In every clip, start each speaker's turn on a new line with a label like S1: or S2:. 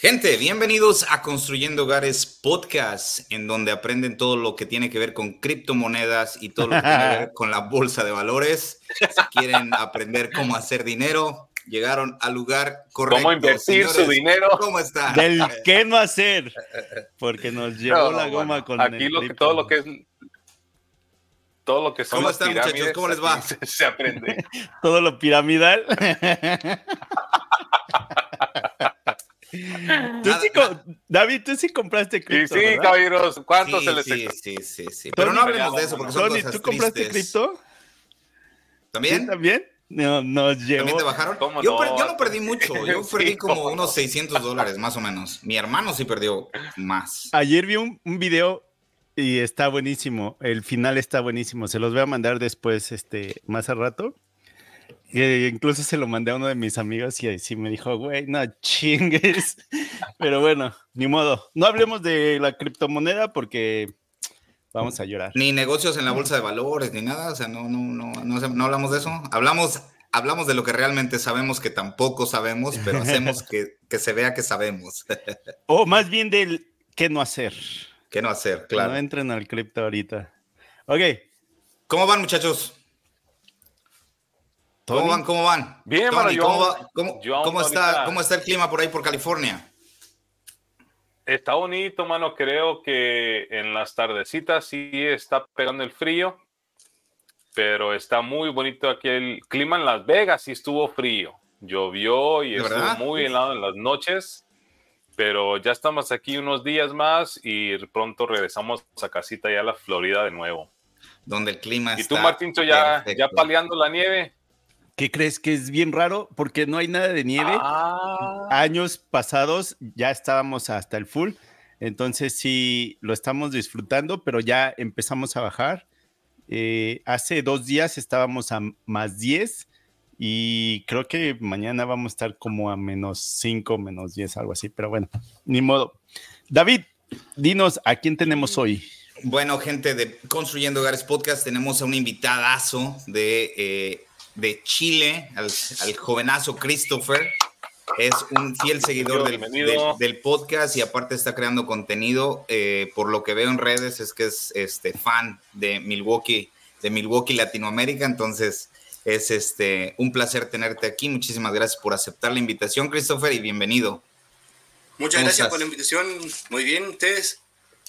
S1: Gente, bienvenidos a Construyendo Hogares Podcast, en donde aprenden todo lo que tiene que ver con criptomonedas y todo lo que tiene que ver con la bolsa de valores. Si quieren aprender cómo hacer dinero, llegaron al lugar correcto.
S2: ¿Cómo invertir su dinero?
S1: ¿Cómo están?
S3: Del qué no hacer, porque nos llevó
S2: No,
S3: la goma
S2: bueno,
S3: con
S2: aquí
S3: el
S2: lo que, todo lo que es todo lo que son
S1: ¿Cómo
S2: las
S1: están, muchachos? ¿Cómo les va?
S2: Se, se aprende.
S3: todo lo piramidal. Tú sí David, tú sí compraste cripto,
S2: sí,
S3: ¿verdad?
S2: caballeros, ¿cuánto
S1: Sí,
S2: se les
S1: sí, sí, sí, sí. Pero
S3: Tony,
S1: no hablemos de eso porque son
S3: Tony,
S1: cosas
S3: ¿tú compraste
S1: tristes.
S3: cripto? ¿Sí,
S1: ¿También?
S3: también? No, nos llevó.
S1: ¿También te bajaron?
S2: ¿Cómo
S1: Yo,
S2: no?
S1: per- yo no perdí mucho, yo
S2: Sí,
S1: perdí como unos 600 dólares más o menos. Mi hermano sí perdió más.
S3: Ayer vi un, un video y está buenísimo. El final está buenísimo. Se los voy a mandar después, este, más al rato. Y incluso se lo mandé a uno de mis amigos y ahí sí me dijo, güey, no chingues. Pero bueno, ni modo. No hablemos de la criptomoneda porque vamos a llorar.
S1: Ni negocios en la bolsa de valores, ni nada. O sea, no, no, no, no, no hablamos de eso. Hablamos, hablamos de lo que realmente sabemos que tampoco sabemos, pero hacemos que, que se vea que sabemos.
S3: O más bien del qué no hacer.
S1: ¿Qué no hacer?
S3: No
S1: Claro.
S3: entren al cripto ahorita. Ok.
S1: ¿Cómo van, muchachos? ¿Cómo van? ¿Cómo van?
S2: Bien,
S1: Tony,
S2: yo
S1: ¿cómo, va- cómo-
S2: yo
S1: cómo está, ¿Cómo está el clima por ahí por California?
S2: Está bonito, mano. Creo que en las tardecitas sí está pegando el frío, pero está muy bonito aquí el clima en Las Vegas. Sí estuvo frío, llovió y
S1: ¿De
S2: estuvo
S1: verdad?
S2: muy helado en las noches, pero ya estamos aquí unos días más y pronto regresamos a casita ya a la Florida de nuevo.
S1: Donde el clima
S2: ¿Y
S1: está
S2: tú, Martincho, ya,
S1: perfecto.
S2: ya paleando la nieve?
S3: ¿Qué crees que es bien raro? Porque no hay nada de nieve.
S2: Ah,
S3: años pasados ya estábamos hasta el full, entonces sí lo estamos disfrutando, pero ya empezamos a bajar. Eh, hace dos días estábamos a más 10 y creo que mañana vamos a estar como a menos 5, menos 10, algo así, pero bueno, ni modo. David, dinos, ¿a quién tenemos hoy?
S1: Bueno, gente de Construyendo Hogares Podcast, tenemos a un invitadazo de, eh, de Chile, al, al jovenazo Christopher. Es un fiel seguidor del,
S2: Bienvenido.
S1: del- del podcast y aparte está creando contenido. eh, por lo que veo en redes es que es este, fan de Milwaukee, de Milwaukee Latinoamérica. Entonces es este, un placer tenerte aquí. Muchísimas gracias por aceptar la invitación, Christopher, y bienvenido.
S4: Muchas
S1: ¿Cómo
S4: gracias
S1: estás?
S4: por la invitación. Muy bien, ustedes.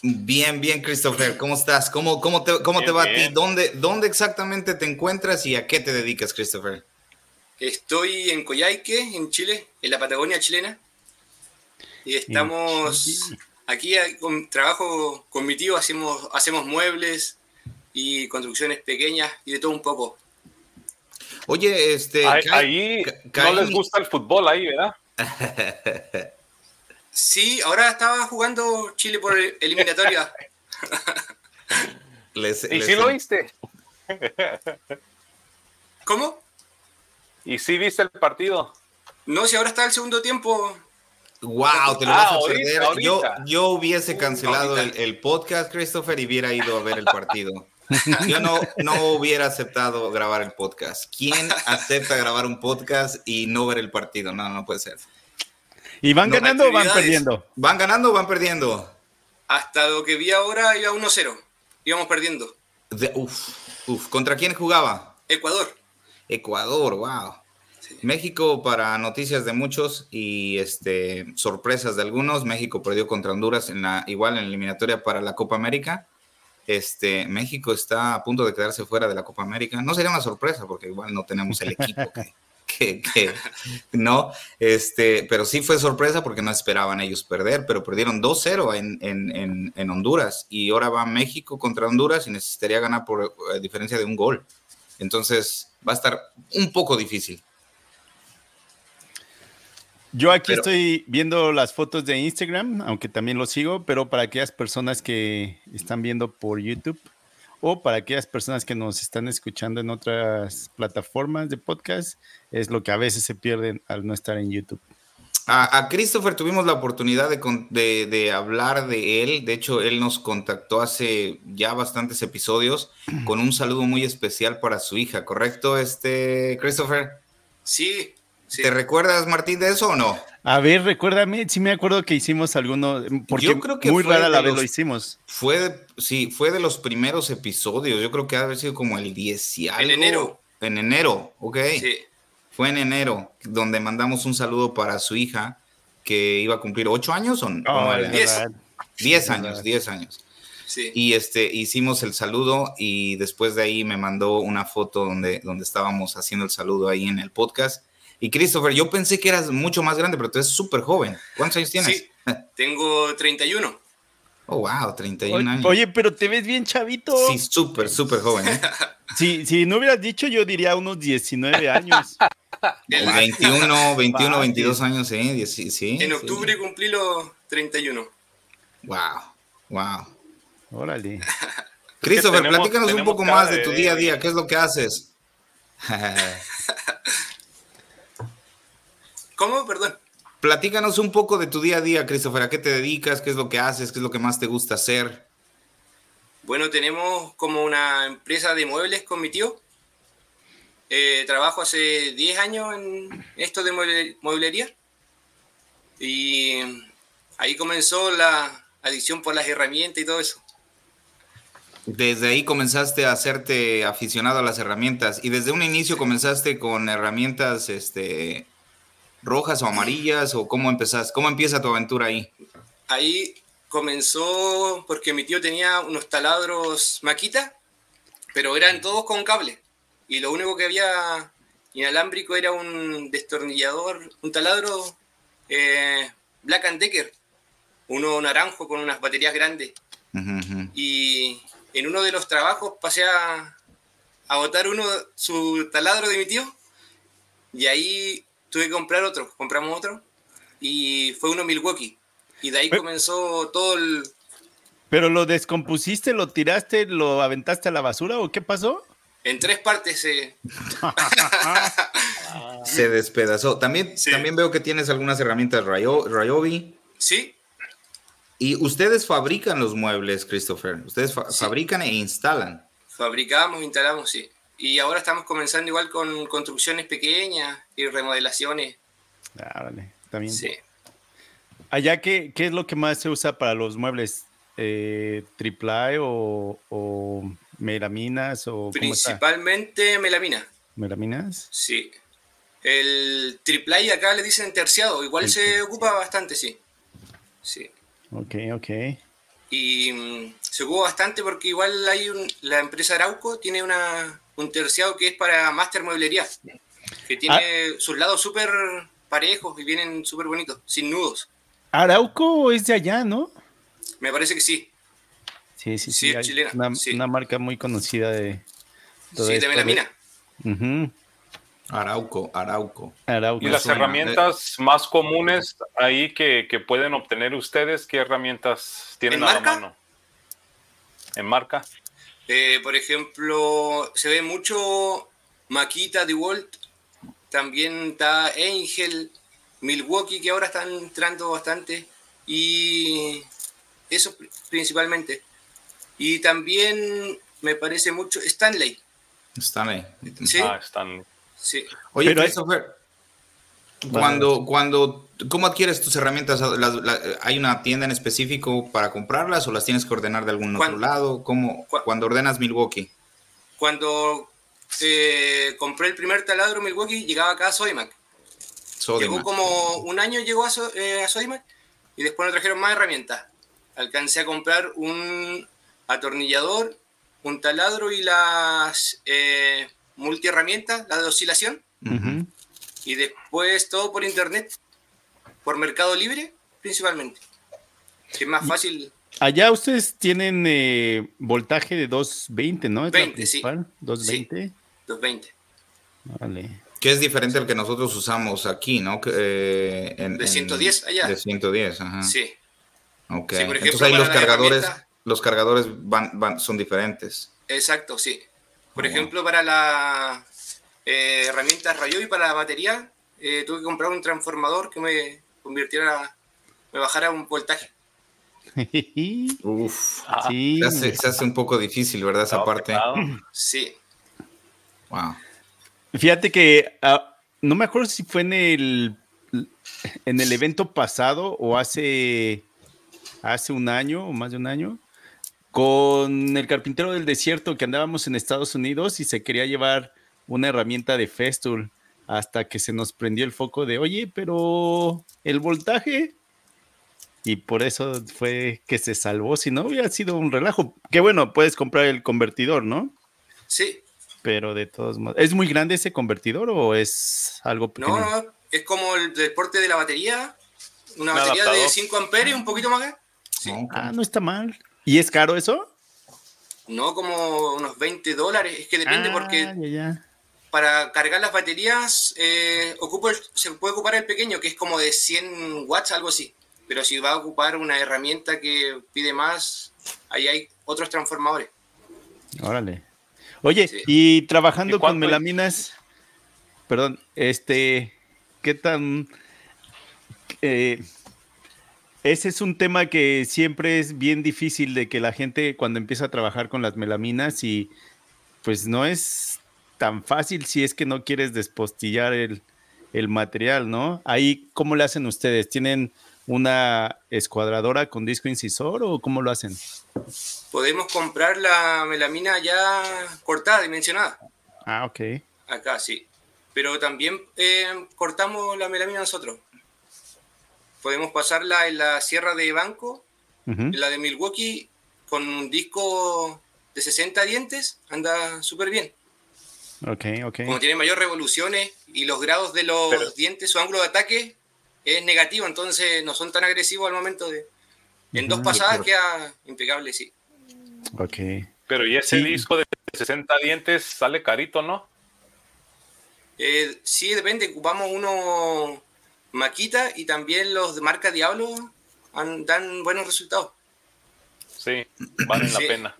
S1: Bien, bien, Christopher, ¿cómo estás? ¿Cómo, cómo te, cómo te
S2: Bien,
S1: va a ti? ¿Dónde, ¿Dónde exactamente te encuentras y a qué te dedicas, Christopher?
S4: Estoy en Coyhaique, en Chile, en la Patagonia chilena. Y estamos aquí, eh, con, trabajo con mi tío, hacemos, hacemos muebles y construcciones pequeñas y de todo un poco.
S1: Oye, este...
S2: ahí,
S1: Kai-
S2: ahí no les gusta el fútbol ahí, ¿verdad?
S4: Sí, ahora estaba jugando Chile por el- eliminatoria.
S1: les-
S2: ¿Y
S1: les-
S2: si lo viste?
S4: ¿Cómo?
S2: ¿Y si viste el partido?
S4: No, si ahora está el segundo tiempo.
S1: Wow, te lo
S2: Ah,
S1: vas a
S2: ahorita,
S1: perder.
S2: ahorita.
S1: Yo, yo hubiese cancelado el, el podcast, Christopher, y hubiera ido a ver el partido. Yo no, no hubiera aceptado grabar el podcast. ¿Quién acepta grabar un podcast y no ver el partido? No, no puede ser.
S3: ¿Y van
S4: No,
S3: ganando o van perdiendo?
S1: ¿Van ganando o van perdiendo?
S4: Hasta lo que vi ahora iba 1-0. Íbamos perdiendo.
S1: De- uf, uf. ¿Contra quién jugaba?
S4: Ecuador.
S1: Ecuador, wow.
S4: Sí.
S1: México para noticias de muchos y este sorpresas de algunos. México perdió contra Honduras en la igual en la eliminatoria para la Copa América. Este México está a punto de quedarse fuera de la Copa América. No sería una sorpresa porque igual no tenemos el equipo que, que, que- no, este, pero sí fue sorpresa porque no esperaban ellos perder, pero perdieron 2-0 en, en, en, en Honduras y ahora va México contra Honduras y necesitaría ganar por diferencia de un gol. Entonces va a estar un poco difícil.
S3: Yo aquí estoy viendo las fotos de Instagram, aunque también lo sigo, pero para aquellas personas que están viendo por YouTube o para aquellas personas que nos están escuchando en otras plataformas de podcast, es lo que a veces se pierden al no estar en YouTube.
S1: A, Christopher tuvimos la oportunidad de, de, hablar de él. De hecho, él nos contactó hace ya bastantes episodios con un saludo muy especial para su hija, ¿correcto, este Christopher?
S4: Sí,
S1: ¿Te recuerdas, Martín, de eso o no?
S3: A ver, recuérdame, sí me acuerdo que hicimos alguno, porque yo creo que muy rara la vez lo hicimos.
S1: Fue, sí, fue de los primeros episodios, yo creo que ha haber sido como el 10 y algo.
S4: En enero.
S1: En enero, ok. Sí. Fue en enero, donde mandamos un saludo para su hija, que iba a cumplir ocho años o no.
S4: Oh, diez.
S1: diez años, diez años. Sí. Y este, hicimos el saludo y después de ahí me mandó una foto donde, donde estábamos haciendo el saludo ahí en el podcast y Christopher, yo pensé que eras mucho más grande, pero tú eres súper joven. ¿Cuántos años tienes? Sí,
S4: tengo 31.
S1: Oh, wow, 31 años.
S3: Oye, pero te ves bien chavito.
S1: Sí, súper, súper joven. ¿eh?
S3: si no hubieras dicho, yo diría unos 19 años.
S1: 21, 21, 22 años, ¿eh? Sí,
S4: en octubre cumplí los 31.
S1: Wow, wow.
S3: Órale.
S1: Christopher, platícanos un poco más de tu día a día. ¿Qué es lo que haces?
S4: ¿Cómo? Perdón.
S1: Platícanos un poco de tu día a día, Christopher. ¿A qué te dedicas? ¿Qué es lo que haces? ¿Qué es lo que más te gusta hacer?
S4: Bueno, tenemos como una empresa de muebles con mi tío. Eh, trabajo hace 10 años en esto de mueblería. Y ahí comenzó la adicción por las herramientas y todo eso.
S1: Desde ahí comenzaste a hacerte aficionado a las herramientas y desde un inicio comenzaste con herramientas este, rojas o amarillas o cómo empezás? ¿Cómo empieza tu aventura ahí?
S4: Ahí comenzó porque mi tío tenía unos taladros maquita, pero eran todos con cable. Y lo único que había inalámbrico era un destornillador, un taladro eh, Black and Decker, uno naranjo con unas baterías grandes. Y en uno de los trabajos pasé a, a botar uno, su taladro de mi tío, y ahí tuve que comprar otro, compramos otro y fue uno Milwaukee. Y de ahí comenzó todo el...
S3: ¿Pero lo descompusiste, lo tiraste, lo aventaste a la basura o qué pasó?
S4: En tres partes se...
S1: se despedazó. También, también veo que tienes algunas herramientas Ryobi.
S4: Sí.
S1: Y ustedes fabrican los muebles, Christopher. Ustedes fabrican e instalan.
S4: Fabricamos, instalamos, sí. Y ahora estamos comenzando igual con construcciones pequeñas y remodelaciones.
S3: Ah, vale, también. Sí. Allá, ¿qué, ¿qué es lo que más se usa para los muebles? Eh, ¿Triple o, o, melaminas? O,
S4: Principalmente melamina.
S3: ¿Melaminas?
S4: Sí. El triple acá le dicen terciado, igual se ocupa bastante, sí. Sí.
S3: Ok, ok.
S4: Y mm, se ocupa bastante porque igual hay un, la empresa Arauco tiene una, un terciado que es para Master Mueblería, que tiene ah. sus lados súper parejos y vienen súper bonitos, sin nudos.
S3: Arauco es de allá, ¿no?
S4: Me parece que sí.
S3: Sí, sí, sí. es chilena. Una, marca muy conocida de.
S4: Sí, de melamina.
S1: Arauco, Arauco.
S2: Y las herramientas más comunes ahí que, pueden obtener ustedes, ¿qué herramientas tienen a la mano? ¿En marca?
S4: Eh, por ejemplo, se ve mucho Makita, DeWalt, también está Angel, Milwaukee, que ahora están entrando bastante, y eso principalmente. Y también me parece mucho Stanley.
S1: Stanley.
S4: Sí.
S2: Ah, Stanley.
S4: Sí.
S1: Oye, Christopher, cuando, cuando, ¿cómo adquieres tus herramientas? ¿Hay una tienda en específico para comprarlas o las tienes que ordenar de algún otro lado? ¿Cómo, cuando ordenas Milwaukee?
S4: Cuando eh, compré el primer taladro Milwaukee, llegaba acá a Sodimac. Llegó como un año llegó a, eh, Sodimac y después nos trajeron más herramientas. Alcancé a comprar un atornillador, un taladro y las eh, multiherramientas, la de oscilación y después todo por internet, por Mercado Libre principalmente. es más fácil.
S3: Allá ustedes tienen eh, voltaje de 220, ¿no?
S4: 20, sí.
S3: 220.
S4: 220.
S3: Vale.
S1: Que es diferente al que nosotros usamos aquí, ¿no?
S4: Eh, de 110 allá.
S1: De 110, ajá.
S4: Sí.
S1: Ok. Entonces ahí los cargadores, los cargadores van, son diferentes.
S4: Exacto, sí. Por ejemplo, para la eh, herramienta rayo y para la batería, eh, tuve que comprar un transformador que me convirtiera, me bajara un voltaje.
S1: Uf, ah. sí. se, hace, un poco difícil, ¿verdad? Esa parte.
S4: Sí.
S1: Wow.
S3: Fíjate que ah, no me acuerdo si fue en el en el evento pasado o hace hace un año o más de un año con el carpintero del desierto que andábamos en Estados Unidos y se quería llevar una herramienta de Festool hasta que se nos prendió el foco de, oye, pero el voltaje. Y por eso fue que se salvó, si no hubiera sido un relajo. Que bueno, puedes comprar el convertidor, ¿no?
S4: Sí.
S3: Pero de todos modos, ¿es muy grande ese convertidor o es algo
S4: pequeño? No, no, es como el deporte de la batería. Una batería de 5 amperes, un poquito más.
S3: Sí. Ah, no está mal. ¿Y es caro eso?
S4: No, como unos 20 dólares. Es que depende ah, porque para cargar las baterías eh, se puede ocupar el pequeño, que es como de 100 watts, algo así. Pero si va a ocupar una herramienta que pide más, ahí hay otros transformadores.
S3: Órale. Oye, y trabajando con melaminas, perdón, este, ¿qué tan... Eh, ese es un tema que siempre es bien difícil de que la gente cuando empieza a trabajar con las melaminas y pues no es tan fácil si es que no quieres despostillar el, material, ¿no? Ahí, ¿cómo le hacen ustedes? ¿Tienen una escuadradora con disco incisor o cómo lo hacen?
S4: Podemos comprar la melamina ya cortada, dimensionada.
S3: Ah, ok.
S4: Acá sí. Pero también eh, cortamos la melamina nosotros podemos pasarla en la sierra de Banco, en la de Milwaukee, con un disco de 60 dientes, anda súper bien. Como tiene mayor revoluciones y los grados de los dientes, su ángulo de ataque es negativo, entonces no son tan agresivos al momento de... En dos pasadas queda impecable, sí.
S3: Ok.
S2: Pero ¿y ese disco de 60 dientes sale carito, no?
S4: Eh, sí, depende. Ocupamos uno Maquita y también los de marca Diablo dan buenos resultados.
S2: Sí, valen la pena.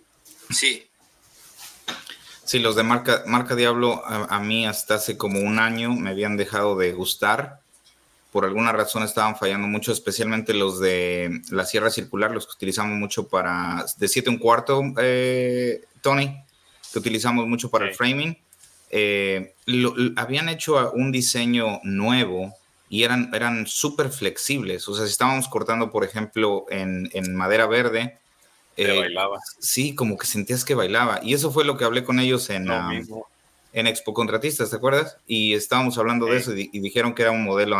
S4: Sí.
S1: Sí, los de marca, marca Diablo a, mí hasta hace como un año me habían dejado de gustar. Por alguna razón estaban fallando mucho, especialmente los de la sierra circular, los que utilizamos mucho para de 7 un cuarto, eh, Tony, que utilizamos mucho para el framing. Eh, habían hecho un diseño nuevo y eran, eran súper flexibles. O sea, si estábamos cortando, por ejemplo, en, en madera verde.
S2: Eh, bailaba.
S1: Sí, como que sentías que bailaba. Y eso fue lo que hablé con ellos en, en Expo Contratistas, ¿te acuerdas? Y estábamos hablando de eso y, dijeron que era un modelo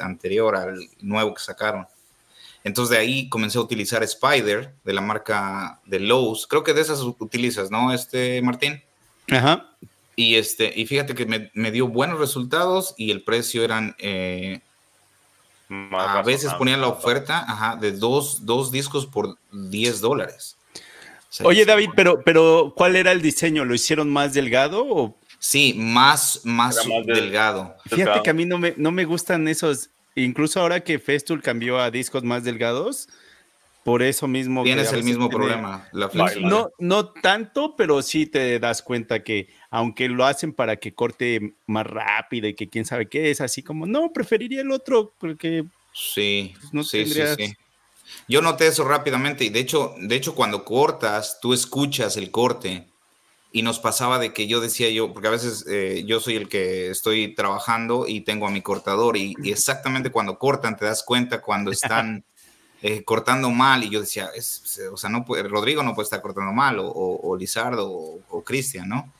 S1: anterior al nuevo que sacaron. Entonces de ahí comencé a utilizar Spider de la marca de Lowe's. Creo que de esas utilizas, ¿no, este Martín?
S3: Ajá.
S1: Y, este, y fíjate que me, dio buenos resultados y el precio eran... Eh, a veces ponían la oferta de dos, discos por 10 dólares.
S3: Oye, David, pero, pero ¿cuál era el diseño? ¿Lo hicieron más delgado o...?
S1: Sí, más, más, delgado.
S3: Fíjate que a mí no me, no me gustan esos, incluso ahora que Festool cambió a discos más delgados, por eso mismo.
S1: Tienes el mismo problema. La
S3: no, no tanto, pero sí te das cuenta que aunque lo hacen para que corte más rápido y que quién sabe qué es, así como, no, preferiría el otro porque
S1: sí, pues, no sí, sí, sí. Yo noté eso rápidamente y de hecho, de hecho cuando cortas, tú escuchas el corte y nos pasaba de que yo decía yo, porque a veces eh, yo soy el que estoy trabajando y tengo a mi cortador y exactamente cuando cortan te das cuenta cuando están eh, cortando mal y yo decía, es, o sea, no Rodrigo no puede estar cortando mal o, o, Lizardo o, Cristian, ¿no?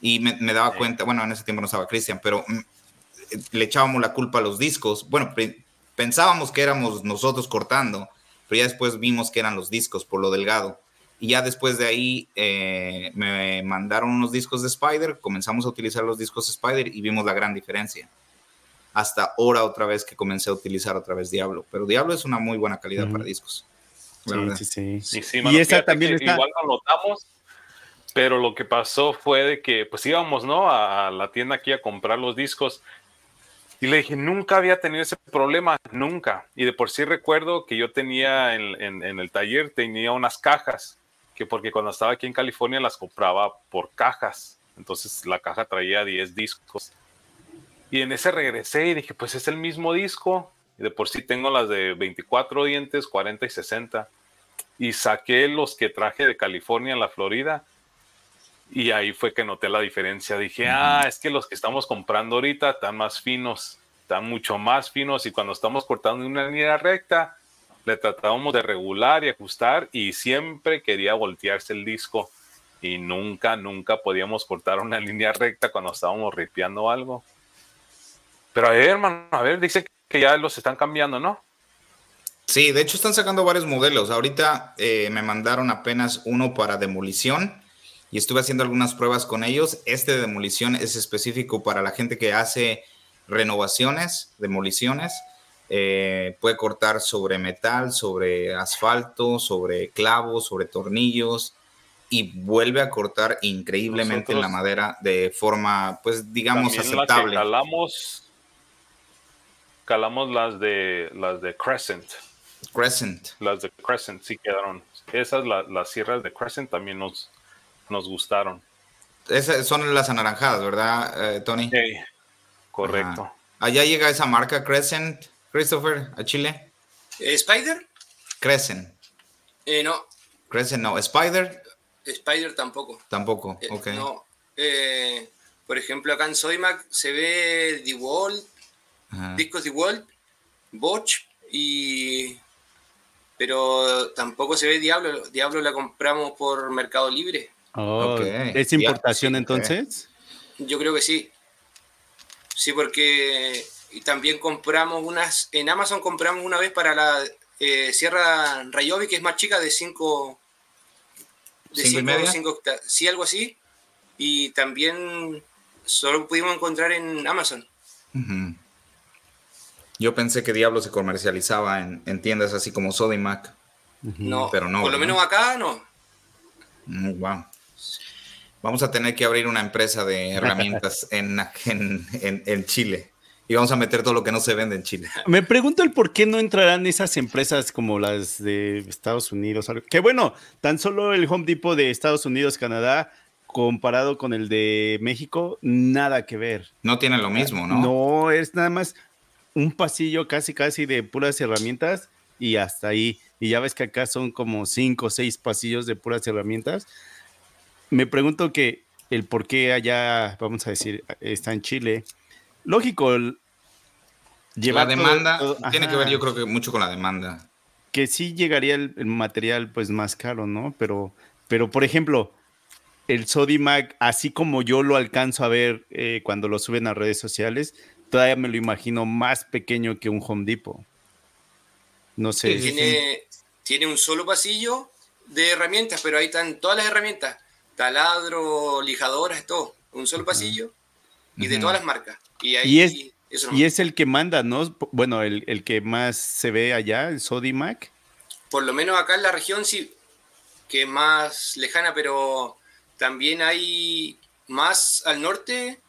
S1: Y me, daba cuenta, bueno, en ese tiempo no estaba Cristian, pero mm, le echábamos la culpa a los discos. Bueno, pensábamos que éramos nosotros cortando, pero ya después vimos que eran los discos por lo delgado. Y ya después de ahí eh, me mandaron unos discos de Spider, comenzamos a utilizar los discos Spider y vimos la gran diferencia hasta ahora otra vez que comencé a utilizar otra vez Diablo. Pero Diablo es una muy buena calidad para discos.
S3: Sí, sí,
S2: sí. y esa también está... Igual lo notamos. Pero lo que pasó fue de que pues íbamos, ¿no? A, la tienda aquí a comprar los discos. Y le dije, nunca había tenido ese problema, nunca. Y de por sí recuerdo que yo tenía en, en el taller, tenía unas cajas, que porque cuando estaba aquí en California las compraba por cajas. Entonces la caja traía 10 discos. Y en ese regresé y dije, pues es el mismo disco. Y de por sí tengo las de 24 dientes, 40 y 60. Y saqué los que traje de California a la Florida y ahí fue que noté la diferencia. Dije, ah, es que los que estamos comprando ahorita están más finos, están mucho más finos y cuando estamos cortando una línea recta, le tratábamos de regular y ajustar y siempre quería voltearse el disco y nunca, nunca podíamos cortar una línea recta cuando estábamos ripeando algo. Pero a ver, hermano, a ver, dice que ya los están cambiando, ¿no?
S1: Sí, de hecho están sacando varios modelos. Ahorita eh, me mandaron apenas uno para demolición y estuve haciendo algunas pruebas con ellos. Este de demolición es específico para la gente que hace renovaciones, demoliciones. Eh, puede cortar sobre metal, sobre asfalto, sobre clavos, sobre tornillos y vuelve a cortar increíblemente en la madera de forma, pues digamos, aceptable.
S2: calamos, calamos las de las de Crescent.
S1: Crescent.
S2: Las de Crescent sí quedaron. Esas, las sierras de Crescent también nos, nos gustaron.
S1: Esas son las anaranjadas, ¿verdad, eh, Tony?
S2: Sí, correcto.
S1: Allá llega esa marca Crescent, Christopher, a Chile.
S4: Eh, ¿Spider?
S1: Crescent.
S4: Eh, no.
S1: Crescent no. ¿Spider?
S4: Spider tampoco.
S1: Tampoco, ok.
S4: No. por ejemplo, acá en Soymac se ve Discos DeWalt, Bosch y... Pero tampoco se ve Diablo. Diablo la compramos por Mercado Libre.
S3: Oh, ¿Es importación entonces?
S4: Yo creo que sí. Sí, porque también compramos unas, en Amazon compramos una vez para la eh, Sierra Rayobi, que es más chica, de 5 de 5 sí, algo así. Y también solo pudimos encontrar en Amazon.
S1: Yo pensé que Diablo se comercializaba en, tiendas así como Sodimac.
S4: No, pero no. Por lo menos acá no.
S1: wow. Mm, vamos a tener que abrir una empresa de herramientas en, en, Chile. Y vamos a meter todo lo que no se vende en Chile.
S3: Me pregunto el por qué no entrarán esas empresas como las de Estados Unidos. Que bueno, tan solo el Home Depot de Estados Unidos, Canadá, comparado con el de México, nada que ver.
S1: No tiene lo mismo, ¿no?
S3: No, es nada más un pasillo casi, casi de puras herramientas y hasta ahí. Y ya ves que acá son como cinco o seis pasillos de puras herramientas me pregunto que el por qué allá, vamos a decir, está en Chile. Lógico,
S1: llevar la demanda tiene que ver, yo creo que mucho con la demanda.
S3: Que sí llegaría el, material pues más caro, ¿no? Pero, pero por ejemplo, el Sodimac, así como yo lo alcanzo a ver eh, cuando lo suben a redes sociales, todavía me lo imagino más pequeño que un Home Depot. No sé.
S4: Tiene, tiene un solo pasillo de herramientas, pero ahí están todas las herramientas taladro, lijadoras, todo, un solo pasillo y de todas las marcas. Y, ahí,
S3: es, y es el que manda, ¿no? Bueno, el, que más se ve allá, el Sodimac.
S4: Por lo menos acá en la región sí, que es más lejana, pero también hay más al norte,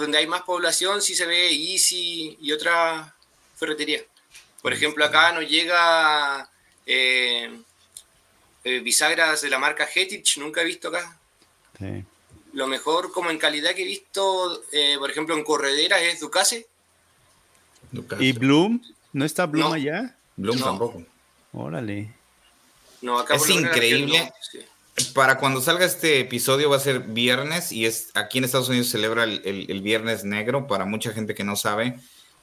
S4: donde hay más población, sí se ve Easy y otra ferretería. Por ejemplo, acá nos llega eh, eh, bisagras de la marca Hetich, nunca he visto acá. Lo mejor como en calidad que he visto, eh, por ejemplo, en correderas es Ducase.
S3: ¿Y Bloom? ¿No está Bloom allá?
S1: Bloom tampoco.
S3: Órale.
S1: No, acá es increíble. Para cuando salga este episodio va a ser viernes y es aquí en Estados Unidos celebra el, el, viernes negro. Para mucha gente que no sabe,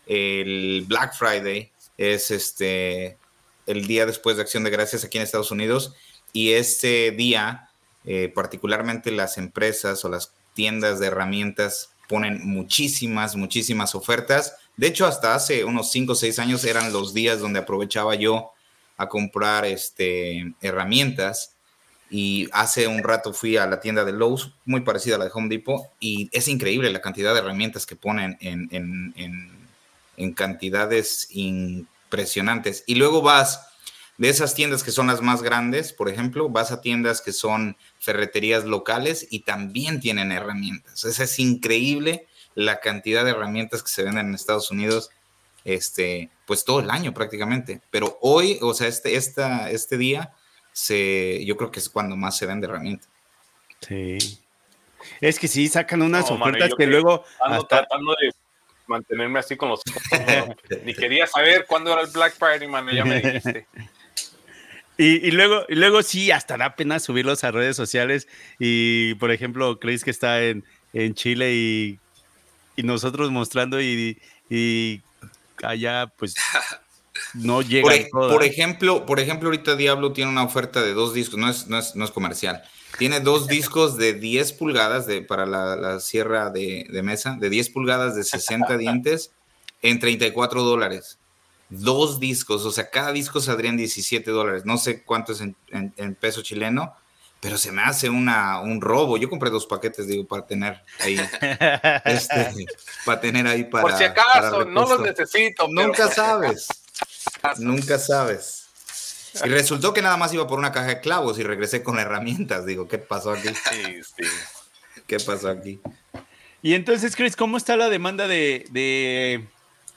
S1: el Black Friday es este el día después de Acción de Gracias aquí en Estados Unidos y este día, eh, particularmente las empresas o las tiendas de herramientas ponen muchísimas, muchísimas ofertas. De hecho, hasta hace unos 5 o 6 años eran los días donde aprovechaba yo a comprar este, herramientas. Y hace un rato fui a la tienda de Lowe's, muy parecida a la de Home Depot, y es increíble la cantidad de herramientas que ponen en, cantidades impresionantes. Y luego vas de esas tiendas que son las más grandes, por ejemplo, vas a tiendas que son ferreterías locales y también tienen herramientas. es increíble la cantidad de herramientas que se venden en Estados Unidos, este, pues todo el año prácticamente. Pero hoy, o sea, este, esta, este día, se, yo creo que es cuando más se vende herramientas.
S3: Sí. Es que sí, sacan unas ofertas que, luego...
S2: Ando tratando de mantenerme así con los... Ni quería saber cuándo era el Black Friday, mano, ya me dijiste.
S3: Y, luego, y luego sí, hasta da pena subirlos a redes sociales. Y, por ejemplo, creéis que está en, en Chile y, y, nosotros mostrando y, y allá, pues, no llega.
S1: Por, por, ejemplo, por ejemplo, ahorita Diablo tiene una oferta de dos discos, no es, no es, no es comercial. Tiene dos discos de 10 pulgadas de, para la, la sierra de, de, mesa, de 10 pulgadas de 60 dientes en 34 dólares. Dos discos, o sea, cada disco saldrían 17 dólares. No sé cuánto es en, en, peso chileno, pero se me hace una, un robo. Yo compré dos paquetes, digo, para tener ahí. este, para tener ahí para.
S2: Por si acaso, no los necesito.
S1: Nunca sabes. Nunca sabes. Y resultó que nada más iba por una caja de clavos y regresé con herramientas. Digo, ¿qué pasó aquí? Sí, sí. ¿Qué pasó aquí?
S3: Y entonces, Chris, ¿cómo está la demanda de,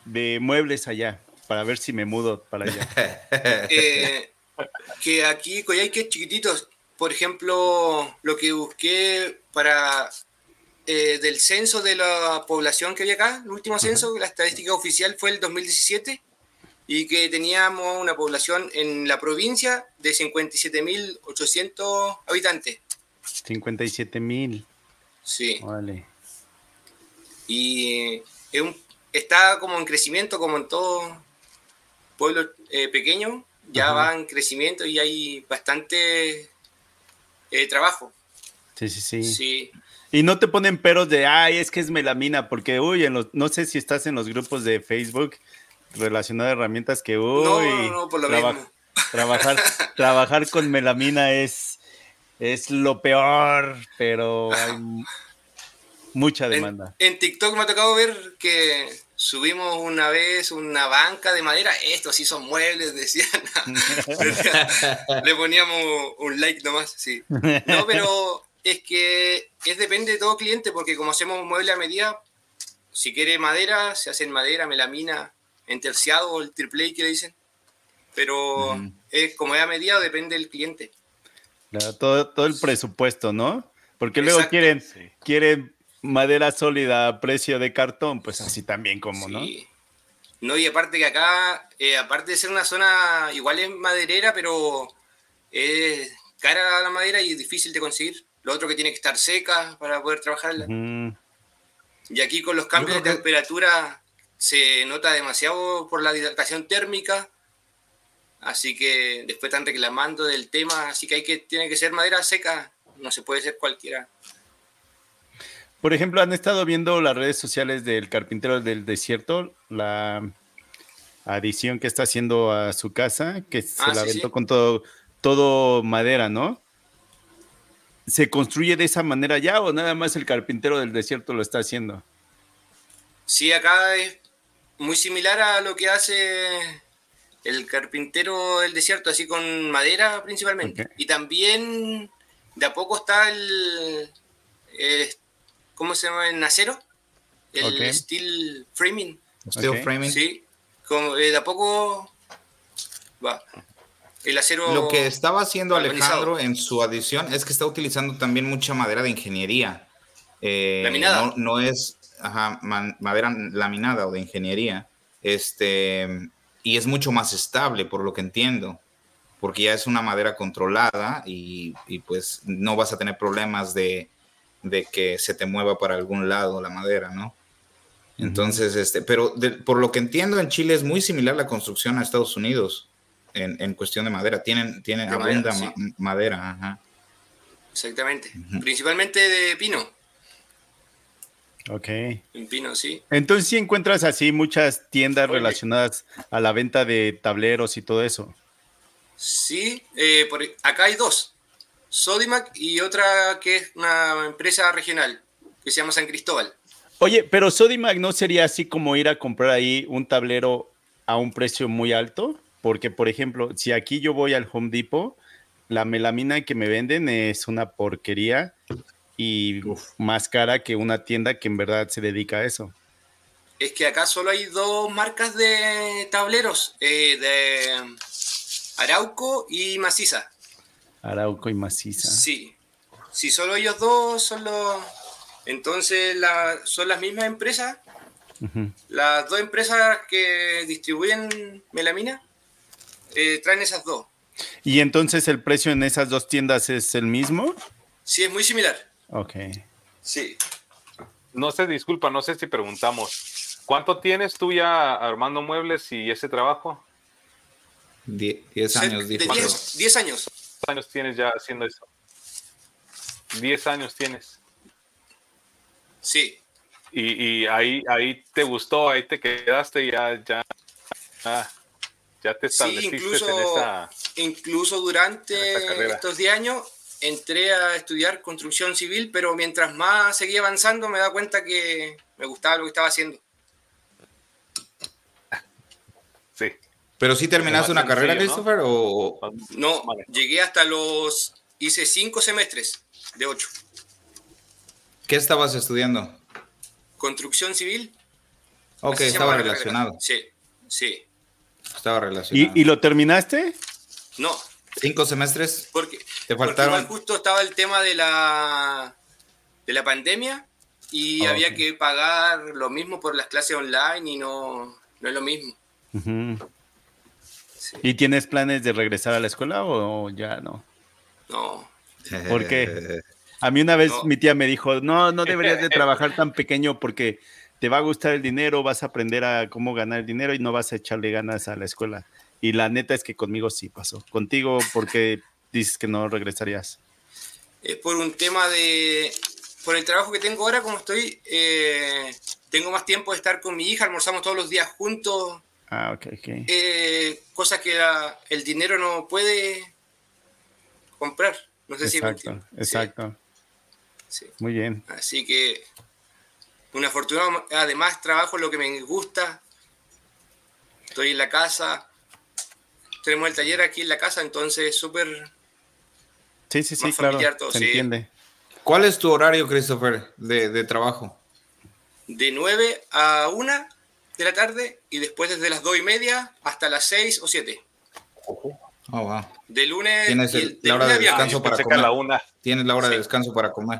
S3: de, muebles allá? Para ver si me mudo para allá.
S4: Eh, que aquí, que chiquititos. Por ejemplo, lo que busqué para eh, del censo de la población que había acá, el último censo, la estadística oficial fue el 2017 y que teníamos una población en la provincia de 57.800 habitantes.
S3: 57.000.
S4: Sí.
S3: Vale.
S4: Y está como en crecimiento, como en todo pueblo eh, pequeño, ya va en crecimiento y hay bastante eh, trabajo.
S3: Sí, sí, sí.
S4: Sí.
S3: Y no te ponen peros de, ay, es que es melamina, porque, uy, en los, no sé si estás en los grupos de Facebook relacionado a herramientas que uy, trabajar, trabajar con melamina es, es lo peor, pero hay mucha demanda.
S4: En, TikTok me ha tocado ver que subimos una vez una banca de madera, estos sí son muebles, decían. Le poníamos un like nomás, sí. No, pero es que es depende de todo cliente, porque como hacemos mueble a medida, si quiere madera, se hace en madera, melamina, en terciado o el triple A que le dicen. Pero es como es a medida, depende del cliente.
S3: todo, todo el presupuesto, ¿no? Porque luego quieren, quieren madera sólida a precio de cartón, pues así también como, ¿no?
S4: No, y aparte que acá, eh, aparte de ser una zona igual es maderera, pero es cara la madera y es difícil de conseguir. Lo otro que tiene que estar seca para poder trabajarla. Y aquí con los cambios de temperatura se nota demasiado por la hidratación térmica, así que después están reclamando del tema, así que hay que tiene que ser madera seca, no se puede ser cualquiera.
S3: Por ejemplo, han estado viendo las redes sociales del carpintero del desierto, la adición que está haciendo a su casa, que se ah, la aventó con todo, todo madera, ¿no? ¿Se construye de esa manera ya o nada más el carpintero del desierto lo está haciendo?
S4: Sí, acá es muy similar a lo que hace el carpintero del desierto, así con madera principalmente. Y también de a poco está el, ¿cómo se llama? El acero, el steel framing.
S1: Steel framing.
S4: Sí, como, eh, de a poco va. El acero.
S1: Lo que estaba haciendo Alejandro en su adición es que está utilizando también mucha madera de ingeniería. Eh,
S4: Laminada.
S1: no es, ajá, madera laminada o de ingeniería, este, y es mucho más estable, por lo que entiendo, porque ya es una madera controlada y, pues no vas a tener problemas de, que se te mueva para algún lado la madera, ¿no? Entonces, este, pero por lo que entiendo, en Chile es muy similar la construcción a Estados Unidos en, cuestión de madera. Tienen, tienen abunda madera, ajá.
S4: Exactamente. Principalmente de pino.
S3: Ok.
S4: En Pino, sí.
S3: Entonces sí encuentras así muchas tiendas relacionadas a la venta de tableros y todo eso.
S4: Sí, eh, por, acá hay dos. Sodimac y otra que es una empresa regional que se llama San Cristóbal.
S3: Oye, pero Sodimac no sería así como ir a comprar ahí un tablero a un precio muy alto, porque por ejemplo, si aquí yo voy al Home Depot, la melamina que me venden es una porquería y más cara que una tienda que en verdad se dedica a eso.
S4: Es que acá solo hay dos marcas de tableros, eh, de Arauco y Maciza.
S3: Arauco y Maciza.
S4: Sí, si solo ellos dos son los... Entonces la, son las mismas empresas, las dos empresas que distribuyen melamina, eh, traen esas dos.
S3: ¿Y entonces el precio en esas dos tiendas es el mismo?
S4: Sí, es muy similar.
S3: Ok.
S4: Sí.
S2: No sé, disculpa, no sé si preguntamos. ¿Cuánto tienes tú ya armando muebles y ese trabajo?
S1: diez años,
S4: diez, diez, diez años.
S2: ¿Cuántos años tienes ya haciendo eso? Diez años tienes.
S4: Sí.
S2: Y, y, ahí, ahí te gustó, ahí te quedaste y ya, ya, ya, te estableciste
S4: incluso,
S2: en esa.
S4: Incluso durante estos 10 años entré a estudiar construcción civil, pero mientras más seguía avanzando me da cuenta que me gustaba lo que estaba haciendo.
S2: Sí.
S1: ¿Pero sí terminaste una carrera, Christopher? ¿no? O...
S4: no, llegué hasta los... Hice cinco semestres de ocho.
S1: ¿Qué estabas estudiando?
S4: Construcción civil.
S1: Ok, estaba relacionado.
S4: Sí, sí.
S1: Estaba relacionado.
S3: ¿Y, ¿Y, lo terminaste?
S4: No,
S1: ¿Cinco semestres?
S4: Porque,
S1: ¿Te faltaron?
S4: Porque justo estaba el tema de la, de la pandemia y
S1: Ah,
S4: había que pagar lo mismo por las clases online y no, no es lo mismo. Sí.
S3: ¿Y tienes planes de regresar a la escuela o ya no?
S4: No,
S3: ¿Por qué? A mí una vez
S4: No.
S3: mi tía me dijo, no, no deberías de trabajar tan pequeño porque te va a gustar el dinero, vas a aprender a cómo ganar el dinero y no vas a echarle ganas a la escuela. Y la neta es que conmigo sí pasó. Contigo porque dices que no regresarías.
S4: es por un tema de... Por el trabajo que tengo ahora, como estoy, eh, tengo más tiempo de estar con mi hija, almorzamos todos los días juntos,
S3: Ah, ok, ok.
S4: eh, cosas que la- el dinero no puede comprar. No sé si me
S3: Exacto, exacto.
S4: Sí, sí.
S3: Muy bien.
S4: Así que un afortunado, además trabajo lo que me gusta. Estoy en la casa. Tenemos el taller aquí en la casa, entonces súper...
S3: Sí, sí, sí, claro.
S4: familiar todo,
S3: se
S4: sí.
S3: entiende.
S1: ¿Cuál es tu horario, Christopher, de, de trabajo?
S4: De 9 a 1 de la tarde y después desde las 2 y media hasta las 6 o 7.
S1: Oh, wow.
S4: De lunes,
S1: Tienes el-
S4: de
S1: la hora de descanso para comer.
S2: la una.
S1: Tienes la hora de descanso para comer.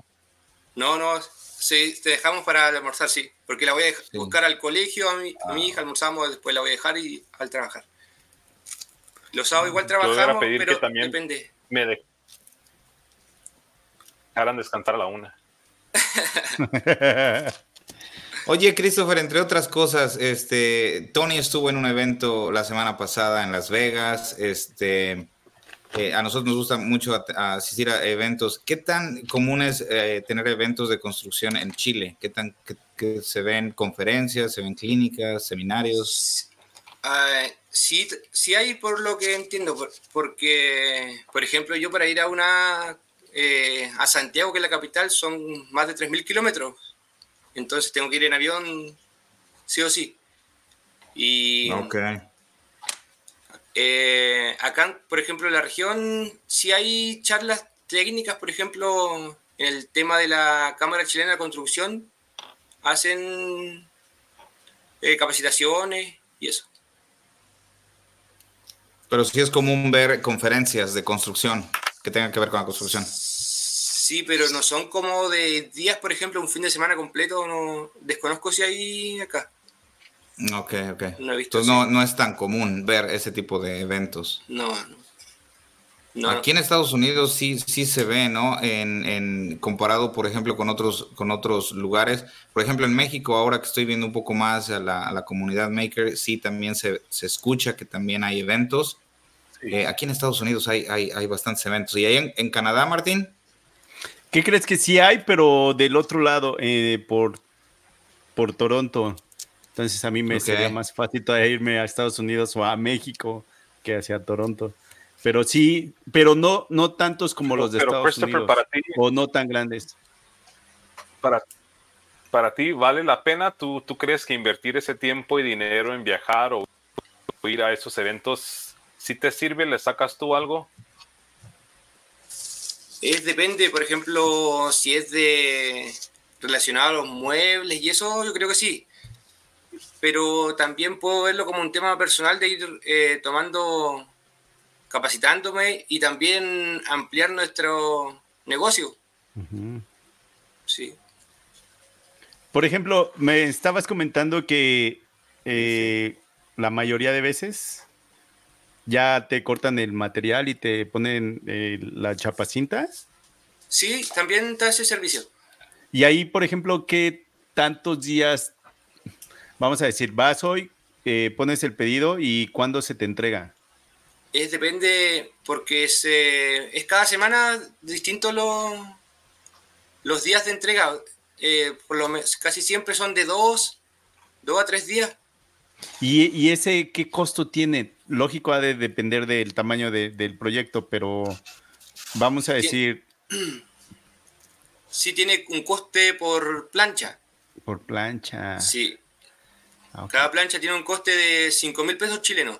S4: No, no, sí, te dejamos para almorzar, sí. Porque la voy a
S1: Sí.
S4: buscar al colegio, a mi, a mi
S1: Ah.
S4: hija, almorzamos, después la voy a dejar y al trabajar. Los sábados igual trabajamos,
S2: pedir que
S4: pero
S2: también-
S4: depende.
S2: Me de- dejaran descansar a la una.
S1: Oye, Christopher, entre otras cosas, este, Tony estuvo en un evento la semana pasada en Las Vegas. Este, eh, a nosotros nos gusta mucho asistir a eventos. ¿Qué tan común es eh, tener eventos de construcción en Chile? ¿Qué tan que, que se ven conferencias, se ven clínicas, seminarios?
S4: Ah, sí, sí hay por lo que entiendo, por- porque, por ejemplo, yo para ir a una eh, a Santiago, que es la capital, son más de 3.000 kilómetros. Entonces tengo que ir en avión sí o sí. Y
S1: Ok.
S4: eh, acá, por ejemplo, en la región, sí hay charlas técnicas, por ejemplo, en el tema de la Cámara Chilena de Construcción, hacen eh, capacitaciones y eso.
S1: Pero sí es común ver conferencias de construcción que tengan que ver con la construcción.
S4: Sí, pero no son como de días, por ejemplo, un fin de semana completo. No, desconozco si hay acá.
S1: Ok, ok.
S4: No he visto
S1: Entonces no, no es tan común ver ese tipo de eventos.
S4: No, no. No,
S1: Aquí en Estados Unidos sí, sí se ve, ¿no? En, en- comparado, por ejemplo, con otros, con otros lugares. Por ejemplo, en México, ahora que estoy viendo un poco más a la, a la comunidad maker, sí también se, se escucha que también hay eventos.
S2: Sí.
S1: Eh, aquí en Estados Unidos hay, hay, hay bastantes eventos. ¿Y ahí en, en Canadá, Martín?
S3: ¿Qué crees que sí hay, pero del otro lado, eh, por, por Toronto? Entonces a mí me sería más fácil todavía irme a Estados Unidos o a México que hacia Toronto. Pero sí, pero no, no tantos como los de
S2: Pero,
S3: Estados
S2: Christopher,
S3: Unidos.
S2: para ti,
S3: O no tan grandes.
S2: para, para ti, ¿vale la pena? ¿Tú, ¿Tú crees que invertir ese tiempo y dinero en viajar o ir a esos eventos si te sirve, le sacas tú algo.
S4: Es depende, por ejemplo, si es de relacionado a los muebles y eso, yo creo que sí. Pero también puedo verlo como un tema personal de ir eh, tomando, capacitándome y también ampliar nuestro negocio. Sí.
S3: Por ejemplo, me estabas comentando que eh, la mayoría de veces ya te cortan el material y te ponen eh, la chapacinta.
S4: Sí, también está ese servicio.
S3: Y ahí, por ejemplo, ¿qué tantos días, vamos a decir, vas hoy, eh, pones el pedido y cuándo se te entrega?
S4: Es depende, porque es, es cada semana distinto los, los días de entrega. Eh, por lo, casi siempre son de dos, dos a tres días.
S3: ¿Y, ¿Y, ese qué costo tiene? Lógico, ha de depender del tamaño de, del proyecto, pero vamos a decir.
S4: Sí, tiene un coste por plancha.
S3: Por plancha.
S4: Sí. Ah, okay. Cada plancha tiene un coste de 5 mil pesos chilenos.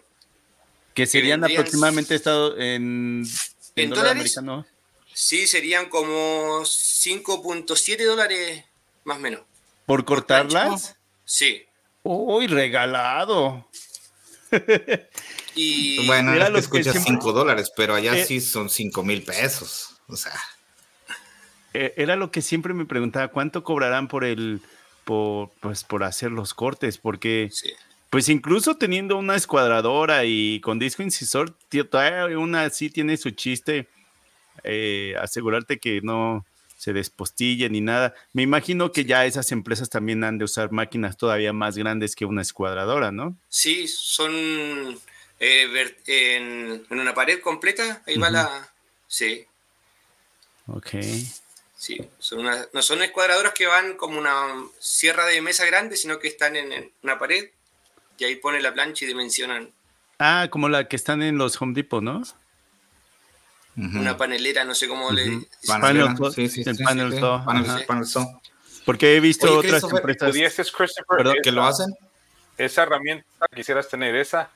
S3: Que serían que aproximadamente estado en,
S4: en, ¿En dólar dólares? americano. Sí, serían como 5.7 dólares más o menos.
S3: ¿Por cortarlas?
S4: Sí.
S3: Uy, regalado.
S1: y bueno, Mira lo que escuchas 5 dólares, pero allá eh, sí son 5 mil pesos. O sea.
S3: Eh, era lo que siempre me preguntaba, ¿cuánto cobrarán por el, por, pues, por hacer los cortes? Porque,
S4: sí.
S3: Pues incluso teniendo una escuadradora y con disco incisor, tío, todavía una sí tiene su chiste. Eh, asegurarte que no se despostille ni nada. Me imagino que ya esas empresas también han de usar máquinas todavía más grandes que una escuadradora, ¿no?
S4: Sí, son eh, en, en, una pared completa, ahí uh -huh. va la... Sí.
S3: Ok.
S4: Sí, son una, no son escuadradoras que van como una sierra de mesa grande, sino que están en, en una pared y ahí pone la plancha y dimensionan.
S3: Ah, como la que están en los Home Depot, ¿no?
S4: Uh -huh. Una panelera, no sé cómo uh -huh. le.
S3: Panel, sí, sí, el sí, panel, sí, todo. panel, panel todo. Porque he visto Oye, otras empresas
S2: ¿Pudieses, Christopher,
S3: ¿Perdón,
S2: esa,
S3: que lo hacen.
S2: Esa herramienta, quisieras tener esa.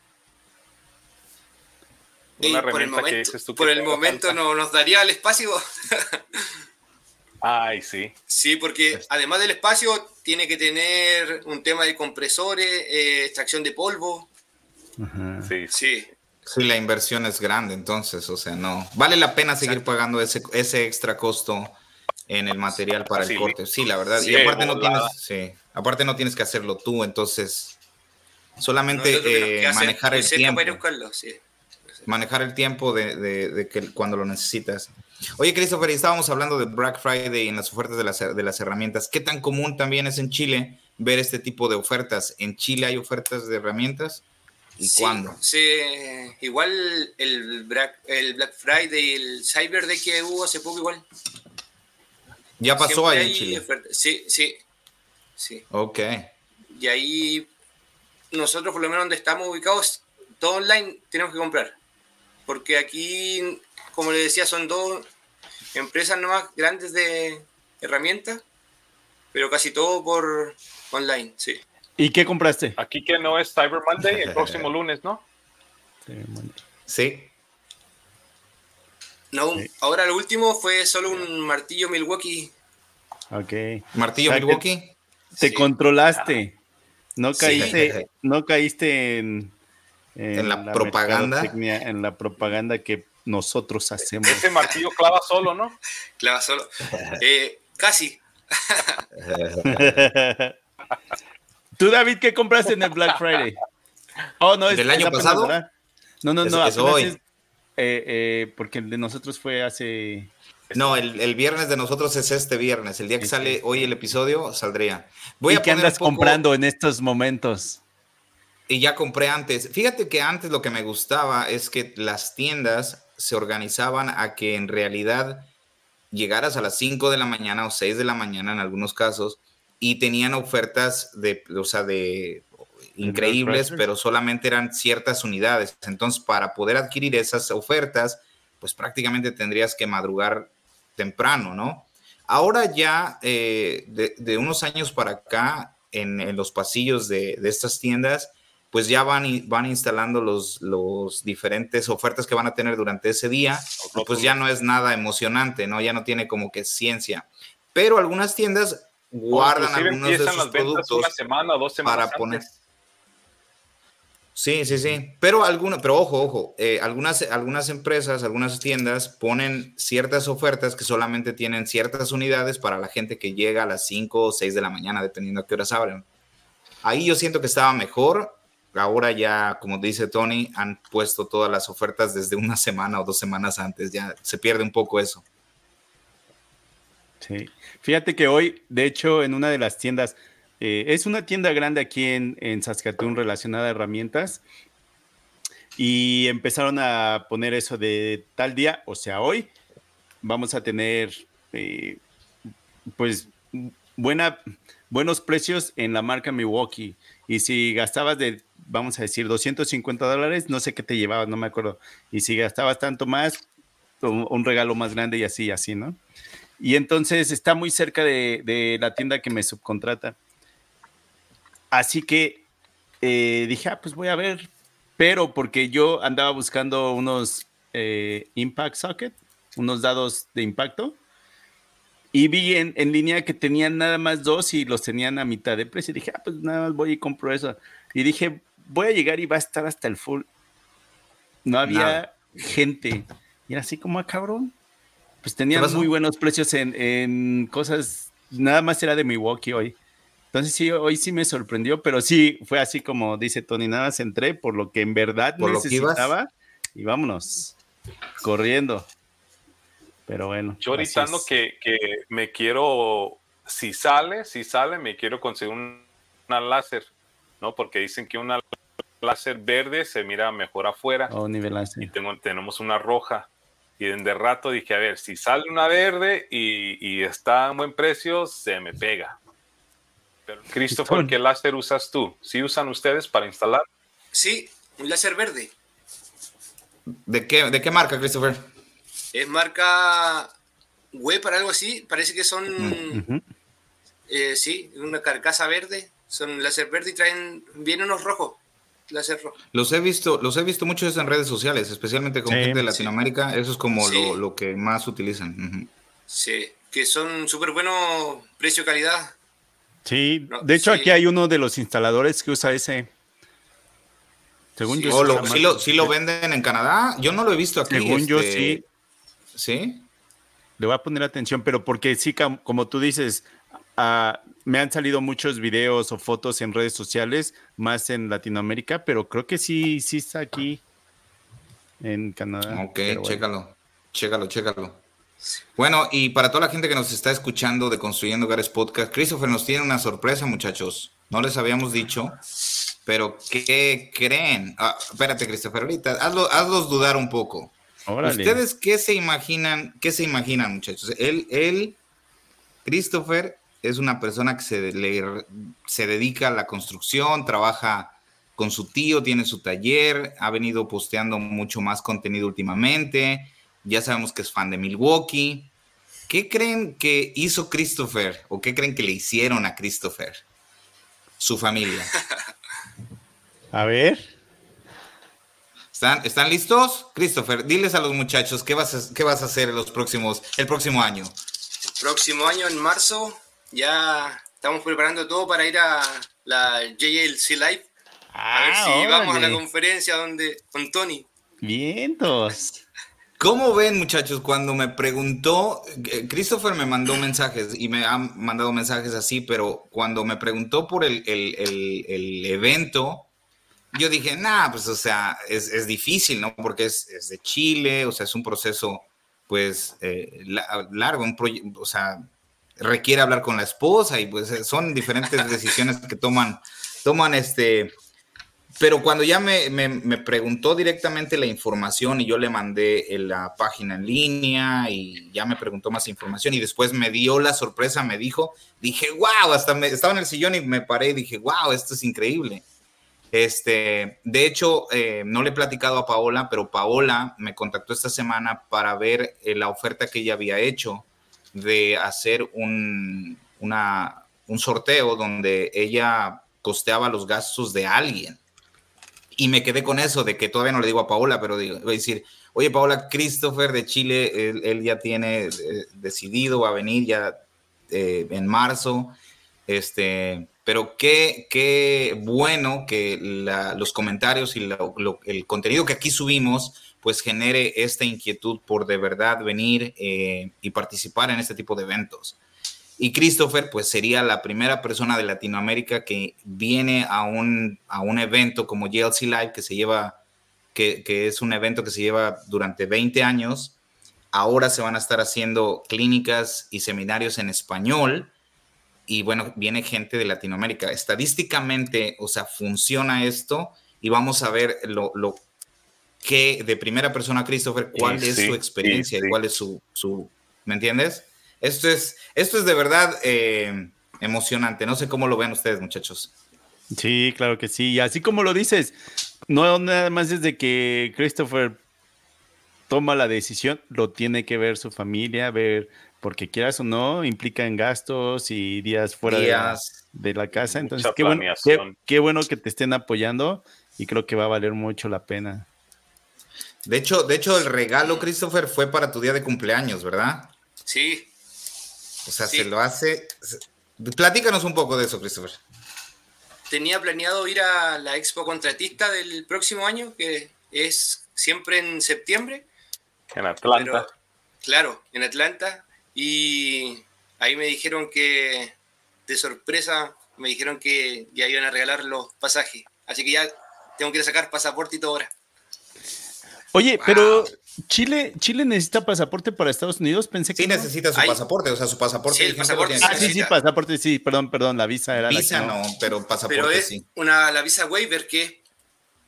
S4: Una por el momento, dices tú por el momento no nos daría el espacio.
S2: Ay, sí.
S4: Sí, porque además del espacio, tiene que tener un tema de compresores, eh, extracción de polvo.
S3: Uh -huh.
S2: Sí.
S4: Sí.
S1: Sí, la inversión es grande, entonces, o sea, no. Vale la pena seguir Exacto. pagando ese, ese extra costo en el material para sí, el corte. Sí, la verdad. Sí, y aparte no tienes, sí, aparte no tienes que hacerlo tú, entonces solamente no, eh, manejar el tiempo. Manejar el tiempo de, de, de, que cuando lo necesitas. Oye, Christopher, estábamos hablando de Black Friday en las ofertas de las, de las herramientas. ¿Qué tan común también es en Chile ver este tipo de ofertas? ¿En Chile hay ofertas de herramientas? ¿Y
S4: sí,
S1: cuándo?
S4: Sí, igual el Black, el Black Friday, el Cyber Day que hubo hace poco igual.
S1: ¿Ya pasó ahí en Chile?
S4: Ofertas. Sí, sí, sí.
S1: Ok.
S4: Y ahí nosotros, por lo menos donde estamos ubicados, todo online tenemos que comprar. Porque aquí, como les decía, son dos empresas nomás grandes de herramientas, pero casi todo por online, sí.
S3: ¿Y qué compraste?
S2: Aquí que no es Cyber Monday, el próximo lunes, ¿no?
S1: Sí.
S4: No, sí. ahora lo último fue solo un martillo Milwaukee.
S3: Ok.
S1: ¿Martillo o sea, Milwaukee?
S3: Te sí. controlaste. No caíste, sí. no caíste en,
S1: en, en la, la, propaganda.
S3: En la propaganda que nosotros hacemos.
S2: Ese martillo clava solo, ¿no?
S4: clava solo. Eh, casi.
S3: ¿Tú, David, qué compraste en el Black Friday?
S1: Oh, no, es ¿Del año pasado?
S3: No, no, no.
S1: Es, es hoy.
S3: Es, eh, eh, porque el de nosotros fue hace.
S1: No, el, el, viernes de nosotros es este viernes. El día que este. sale hoy el episodio, saldría.
S3: Voy ¿Y a qué andas poco... comprando en estos momentos?
S1: Y ya compré antes. Fíjate que antes lo que me gustaba es que las tiendas se organizaban a que en realidad llegaras a las 5 de la mañana o 6 de la mañana en algunos casos y tenían ofertas de, o sea, de increíbles, pero solamente eran ciertas unidades. Entonces, para poder adquirir esas ofertas, pues prácticamente tendrías que madrugar temprano, ¿no? Ahora ya, eh, de, de, unos años para acá, en, en los pasillos de, de, estas tiendas, pues ya van, van instalando los, los diferentes ofertas que van a tener durante ese día, pues ya no es nada emocionante, ¿no? Ya no tiene como que ciencia. Pero algunas tiendas guardan algunos de sus productos
S2: una semana dos semanas
S1: para poner. Sí, sí, sí. Pero alguna, pero ojo, ojo, eh, algunas, algunas empresas, algunas tiendas ponen ciertas ofertas que solamente tienen ciertas unidades para la gente que llega a las 5 o 6 de la mañana, dependiendo a qué horas abren. Ahí yo siento que estaba mejor. Ahora ya, como dice Tony, han puesto todas las ofertas desde una semana o dos semanas antes. Ya se pierde un poco eso.
S3: Sí. Fíjate que hoy, de hecho, en una de las tiendas, eh, es una tienda grande aquí en, Saskatoon relacionada a herramientas. Y empezaron a poner eso de tal día, o sea, hoy vamos a tener, eh, pues, buena, buenos precios en la marca Milwaukee. Y si gastabas de, vamos a decir, 250 dólares, no sé qué te llevabas, no me acuerdo. Y si gastabas tanto más, un, regalo más grande y así, así, ¿no? Y entonces está muy cerca de, de la tienda que me subcontrata. Así que eh, dije, ah, pues voy a ver, pero porque yo andaba buscando unos eh, Impact Socket, unos dados de impacto, y vi en, en, línea que tenían nada más dos y los tenían a mitad de precio. Y dije, ah, pues nada más voy y compro eso. Y dije, voy a llegar y va a estar hasta el full. No había gente. Y era así como, ah, cabrón. Pues tenían muy buenos precios en, en cosas, nada más era de Milwaukee hoy. Entonces sí, hoy sí me sorprendió, pero sí fue así como dice Tony, nada más entré por lo que en verdad por necesitaba y vámonos, corriendo. Pero bueno.
S2: Yo ahorita no que, que, me quiero, si sale, si sale, me quiero conseguir un, una láser, ¿no? Porque dicen que una láser verde se mira mejor afuera.
S3: Oh, nivel láser.
S2: Y tengo, tenemos una roja. Y de rato dije, a ver, si sale una verde y, y está a buen precio, se me pega. Pero Christopher, ¿qué láser usas tú? ¿Sí usan ustedes para instalar?
S4: Sí, un láser verde.
S1: ¿De qué, de qué marca, Christopher?
S4: Es marca web para algo así. Parece que son, uh -huh. eh, sí, una carcasa verde. Son láser verde y traen bien unos rojos. Láser rojo.
S1: Los he visto, los he visto muchos en redes sociales, especialmente con sí, gente de Latinoamérica. Sí. Eso es como sí. lo, lo, que más utilizan. Uh -huh.
S4: Sí, que son súper buenos precio-calidad.
S3: Sí, no, de hecho sí. aquí hay uno de los instaladores que usa ese.
S1: Según sí, yo. Lo, ¿sí, lo, ¿sí, lo, venden en Canadá? Yo no lo he visto aquí.
S3: Según
S1: este...
S3: yo sí.
S1: ¿Sí?
S3: Le voy a poner atención, pero porque sí, como tú dices, uh, me han salido muchos videos o fotos en redes sociales, más en Latinoamérica, pero creo que sí, sí está aquí en Canadá.
S1: Ok, bueno. chécalo, chécalo, chécalo. Bueno, y para toda la gente que nos está escuchando de Construyendo Hogares Podcast, Christopher nos tiene una sorpresa, muchachos. No les habíamos dicho, pero ¿qué creen? Ah, espérate, Christopher, ahorita hazlo, hazlos dudar un poco. Órale. ¿Ustedes qué se imaginan? ¿Qué se imaginan, muchachos? Él, él, Christopher, es una persona que se, le, se dedica a la construcción, trabaja con su tío, tiene su taller, ha venido posteando mucho más contenido últimamente ya sabemos que es fan de Milwaukee. ¿Qué creen que hizo Christopher o qué creen que le hicieron a Christopher? Su familia.
S3: A ver.
S1: ¿Están, ¿Están listos? Christopher, diles a los muchachos qué vas a, qué vas a hacer en los próximos, el próximo año.
S4: Próximo año, en marzo, ya estamos preparando todo para ir a la JLC Live. Ah, a ver si órale. vamos a la conferencia donde, con Tony.
S3: Vientos.
S1: ¿Cómo ven, muchachos? Cuando me preguntó, eh, Christopher me mandó mensajes y me han mandado mensajes así, pero cuando me preguntó por el, el, el, el evento, yo dije, nah, pues, o sea, es, es difícil, ¿no? Porque es, es, de Chile, o sea, es un proceso, pues, eh, largo, un o sea, requiere hablar con la esposa y pues son diferentes decisiones que toman, toman este pero cuando ya me, me, preguntó directamente la información y yo le mandé la página en línea y ya me preguntó más información y después me dio la sorpresa, me dijo, dije, wow, hasta me, estaba en el sillón y me paré y dije, wow, esto es increíble. Este, de hecho, eh, no le he platicado a Paola, pero Paola me contactó esta semana para ver eh, la oferta que ella había hecho de hacer un, una, un sorteo donde ella costeaba los gastos de alguien Y me quedé con eso de que todavía no le digo a Paola, pero voy a decir, oye Paola, Christopher de Chile, él, ya tiene eh, decidido, a venir ya eh, en marzo. Este, pero qué, qué bueno que los comentarios y el contenido que aquí subimos pues genere esta inquietud por de verdad venir eh, y participar en este tipo de eventos. Y Christopher, pues sería la primera persona de Latinoamérica que viene a un, a un evento como GLC Live, que se lleva, que, que es un evento que se lleva durante 20 años. Ahora se van a estar haciendo clínicas y seminarios en español. Y bueno, viene gente de Latinoamérica. Estadísticamente, o sea, funciona esto y vamos a ver lo, lo que de primera persona, Christopher, cuál es su experiencia y cuál es su, su, ¿me entiendes? Esto es, esto es de verdad eh, emocionante. No sé cómo lo ven ustedes, muchachos.
S3: Sí, claro que sí. Y así como lo dices, no nada más desde que Christopher toma la decisión, lo tiene que ver su familia, ver, porque quieras o no, implica en gastos y días fuera De, la, casa. Entonces, qué bueno, qué bueno que te estén apoyando y creo que va a valer mucho la pena.
S1: De hecho, de hecho, el regalo, Christopher, fue para tu día de cumpleaños, ¿verdad?
S4: Sí.
S1: O sea, se lo hace. Platícanos un poco de eso, Christopher.
S4: Tenía planeado ir a la expo contratista del próximo año, que es siempre en septiembre.
S2: En Atlanta.
S4: claro, en Atlanta. Y ahí me dijeron que, de sorpresa, me dijeron que ya iban a regalar los pasajes. Así que ya tengo que ir a sacar pasaporte y todo ahora.
S3: Oye, pero Chile, Chile necesita pasaporte para Estados Unidos, pensé que
S1: sí necesita su pasaporte, o sea, su pasaporte.
S4: Sí, el pasaporte
S3: ah, sí, sí, pasaporte, sí, perdón, perdón, la visa era
S1: visa no, pero pasaporte
S4: pero es
S1: sí.
S4: Una, la visa waiver que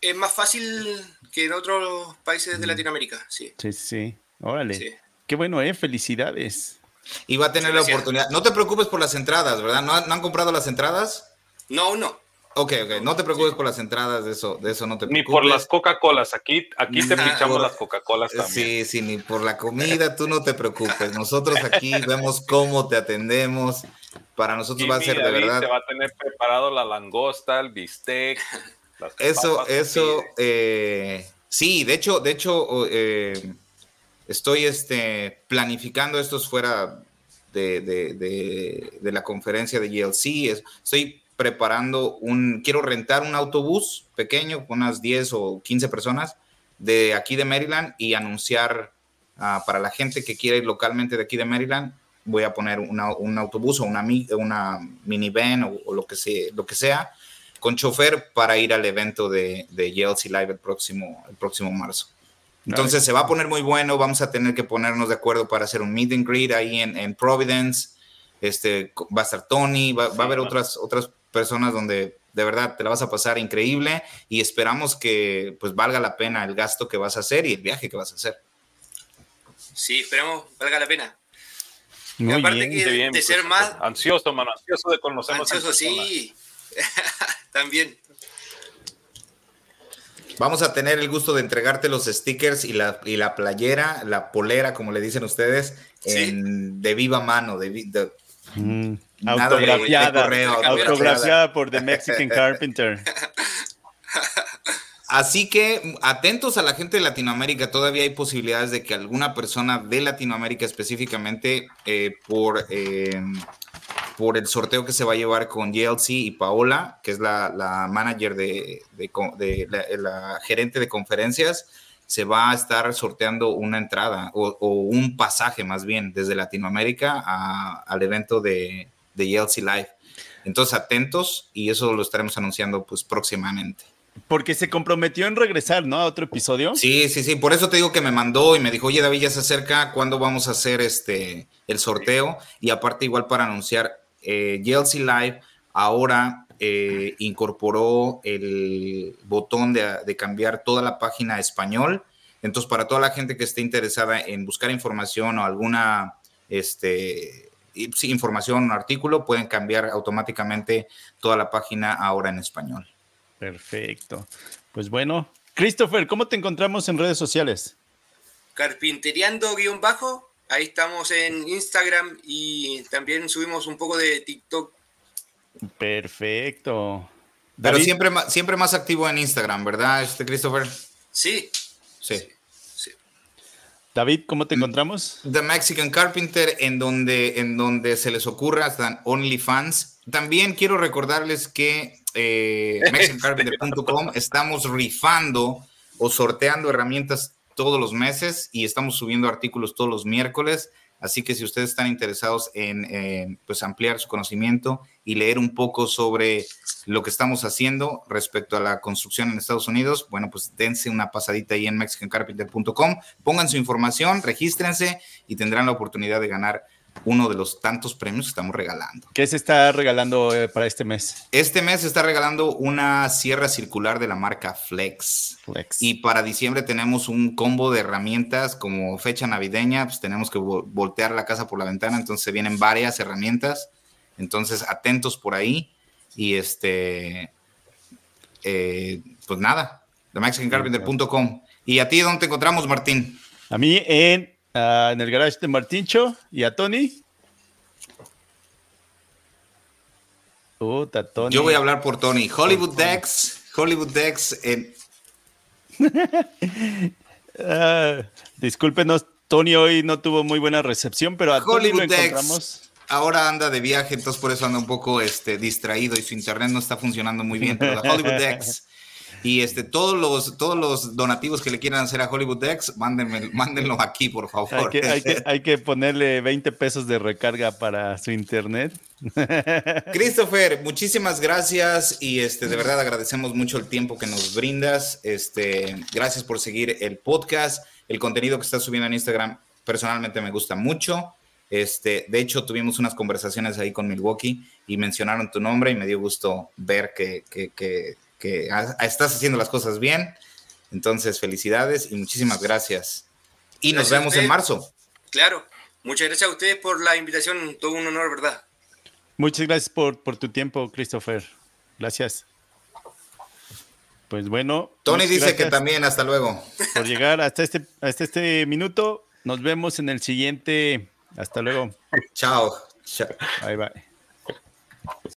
S4: es más fácil que en otros países de. Latinoamérica, sí.
S3: Sí, sí, órale. Qué bueno, eh, felicidades.
S1: Y va a tener la oportunidad. No te preocupes por las entradas, ¿verdad? ¿No, ¿No han comprado las entradas?
S4: No, no.
S1: Ok, ok, no te preocupes por las entradas, de eso, de eso no te
S2: preocupes. Ni por las Coca-Colas, aquí, aquí te pinchamos las Coca-Colas también.
S1: Sí, sí, ni por la comida, tú no te preocupes. Nosotros aquí vemos cómo te atendemos. Para nosotros va a ser de verdad.
S2: Te va a tener preparado la langosta, el bistec.
S1: eso, eso, eh, sí, de hecho, de hecho, eh, estoy este, planificando esto fuera de, de, de, de la conferencia de GLC. Estoy preparando un, quiero rentar un autobús pequeño con unas 10 o 15 personas de aquí de Maryland y anunciar ah, para la gente que quiere ir localmente de aquí de Maryland, voy a poner un autobús o una, una minivan o, lo, que sea, lo que sea con chofer para ir al evento de, de Yeltsin Live el próximo, el próximo marzo. Entonces se va a poner muy bueno, vamos a tener que ponernos de acuerdo para hacer un meet and greet ahí en, en Providence. Este, va a estar Tony, va, va a haber otras, otras personas donde de verdad te la vas a pasar increíble y esperamos que pues valga la pena el gasto que vas a hacer y el viaje que vas a hacer.
S4: Sí, esperamos valga la pena.
S3: Muy aparte
S4: bien, de ser pues, más
S2: ansioso, mano, ansioso de conocernos.
S4: Ansioso, sí. También.
S1: Vamos a tener el gusto de entregarte los stickers y la, y la playera, la polera, como le dicen ustedes, de viva mano, de, de
S3: Mm, autografiada, autografiada por The Mexican Carpenter.
S1: Así que atentos a la gente de Latinoamérica, todavía hay posibilidades de que alguna persona de Latinoamérica específicamente eh, por, em, por el sorteo que se va a llevar con JLC y Paola, que es la, manager de, la gerente de conferencias, se va a estar sorteando una entrada o, un pasaje más bien desde Latinoamérica al evento de, de Yeltsin Live. Entonces atentos y eso lo estaremos anunciando pues próximamente.
S3: Porque se comprometió en regresar, ¿no? A otro episodio.
S1: Sí, sí, sí. Por eso te digo que me mandó y me dijo, oye, David, ya se acerca, ¿cuándo vamos a hacer este el sorteo? Y aparte, igual para anunciar, eh, Live ahora eh, incorporó el botón de, cambiar toda la página a español. Entonces, para toda la gente que esté interesada en buscar información o alguna este, información o artículo, pueden cambiar automáticamente toda la página ahora en español.
S3: Perfecto. Pues bueno, Christopher, ¿cómo te encontramos en redes sociales?
S4: Carpinteriando-bajo, ahí estamos en Instagram y también subimos un poco de TikTok
S3: Perfecto.
S1: Pero siempre, siempre más activo en Instagram, ¿verdad, este Christopher?
S4: Sí.
S1: Sí.
S3: David, ¿cómo te encontramos?
S1: The Mexican Carpenter, en donde, en donde se les ocurra, están OnlyFans. También quiero recordarles que eh, MexicanCarpenter.com estamos rifando o sorteando herramientas todos los meses y estamos subiendo artículos todos los miércoles. Así que si ustedes están interesados en pues ampliar su conocimiento y leer un poco sobre lo que estamos haciendo respecto a la construcción en Estados Unidos, bueno, pues dense una pasadita ahí en mexicancarpenter.com, pongan su información, regístrense y tendrán la oportunidad de ganar uno de los tantos premios que estamos regalando.
S3: ¿Qué se está regalando eh, para este mes?
S1: Este mes se está regalando una sierra circular de la marca Flex.
S3: Flex.
S1: Y para diciembre tenemos un combo de herramientas como fecha navideña, pues tenemos que voltear la casa por la ventana, entonces vienen varias herramientas. Entonces, atentos por ahí. Y este, eh, pues nada, TheMexicanCarpenter.com. ¿Y a ti dónde te encontramos, Martín?
S3: A mí en Ah, en el garage de Martincho y a Tony. Puta, Tony.
S1: Yo voy a hablar por Tony. Hollywood Dex, Hollywood Dex. En...
S3: uh, discúlpenos, Tony hoy no tuvo muy buena recepción, pero a Hollywood Tony lo encontramos.
S1: Ahora anda de viaje, entonces por eso anda un poco este, distraído y su internet no está funcionando muy bien. Pero Hollywood Dex y este, todos los, todos los donativos que le quieran hacer a Hollywood Dex, mándenme, mándenlo aquí, por favor.
S3: Hay que, ponerle 20 pesos de recarga para su internet.
S1: Christopher, muchísimas gracias y este, de verdad agradecemos mucho el tiempo que nos brindas. Este, gracias por seguir el podcast. El contenido que estás subiendo en Instagram personalmente me gusta mucho. Este, de hecho, tuvimos unas conversaciones ahí con Milwaukee y mencionaron tu nombre y me dio gusto ver que, que, que que estás haciendo las cosas bien. Entonces, felicidades y muchísimas gracias. Y nos vemos en marzo.
S4: Claro. Muchas gracias a ustedes por la invitación. Todo un honor, ¿verdad?
S3: Muchas gracias por, por tu tiempo, Christopher. Gracias. Pues bueno.
S1: Tony dice que también, hasta luego.
S3: Por llegar hasta este, hasta este minuto. Nos vemos en el siguiente. Hasta luego.
S1: Chao.
S3: Bye bye.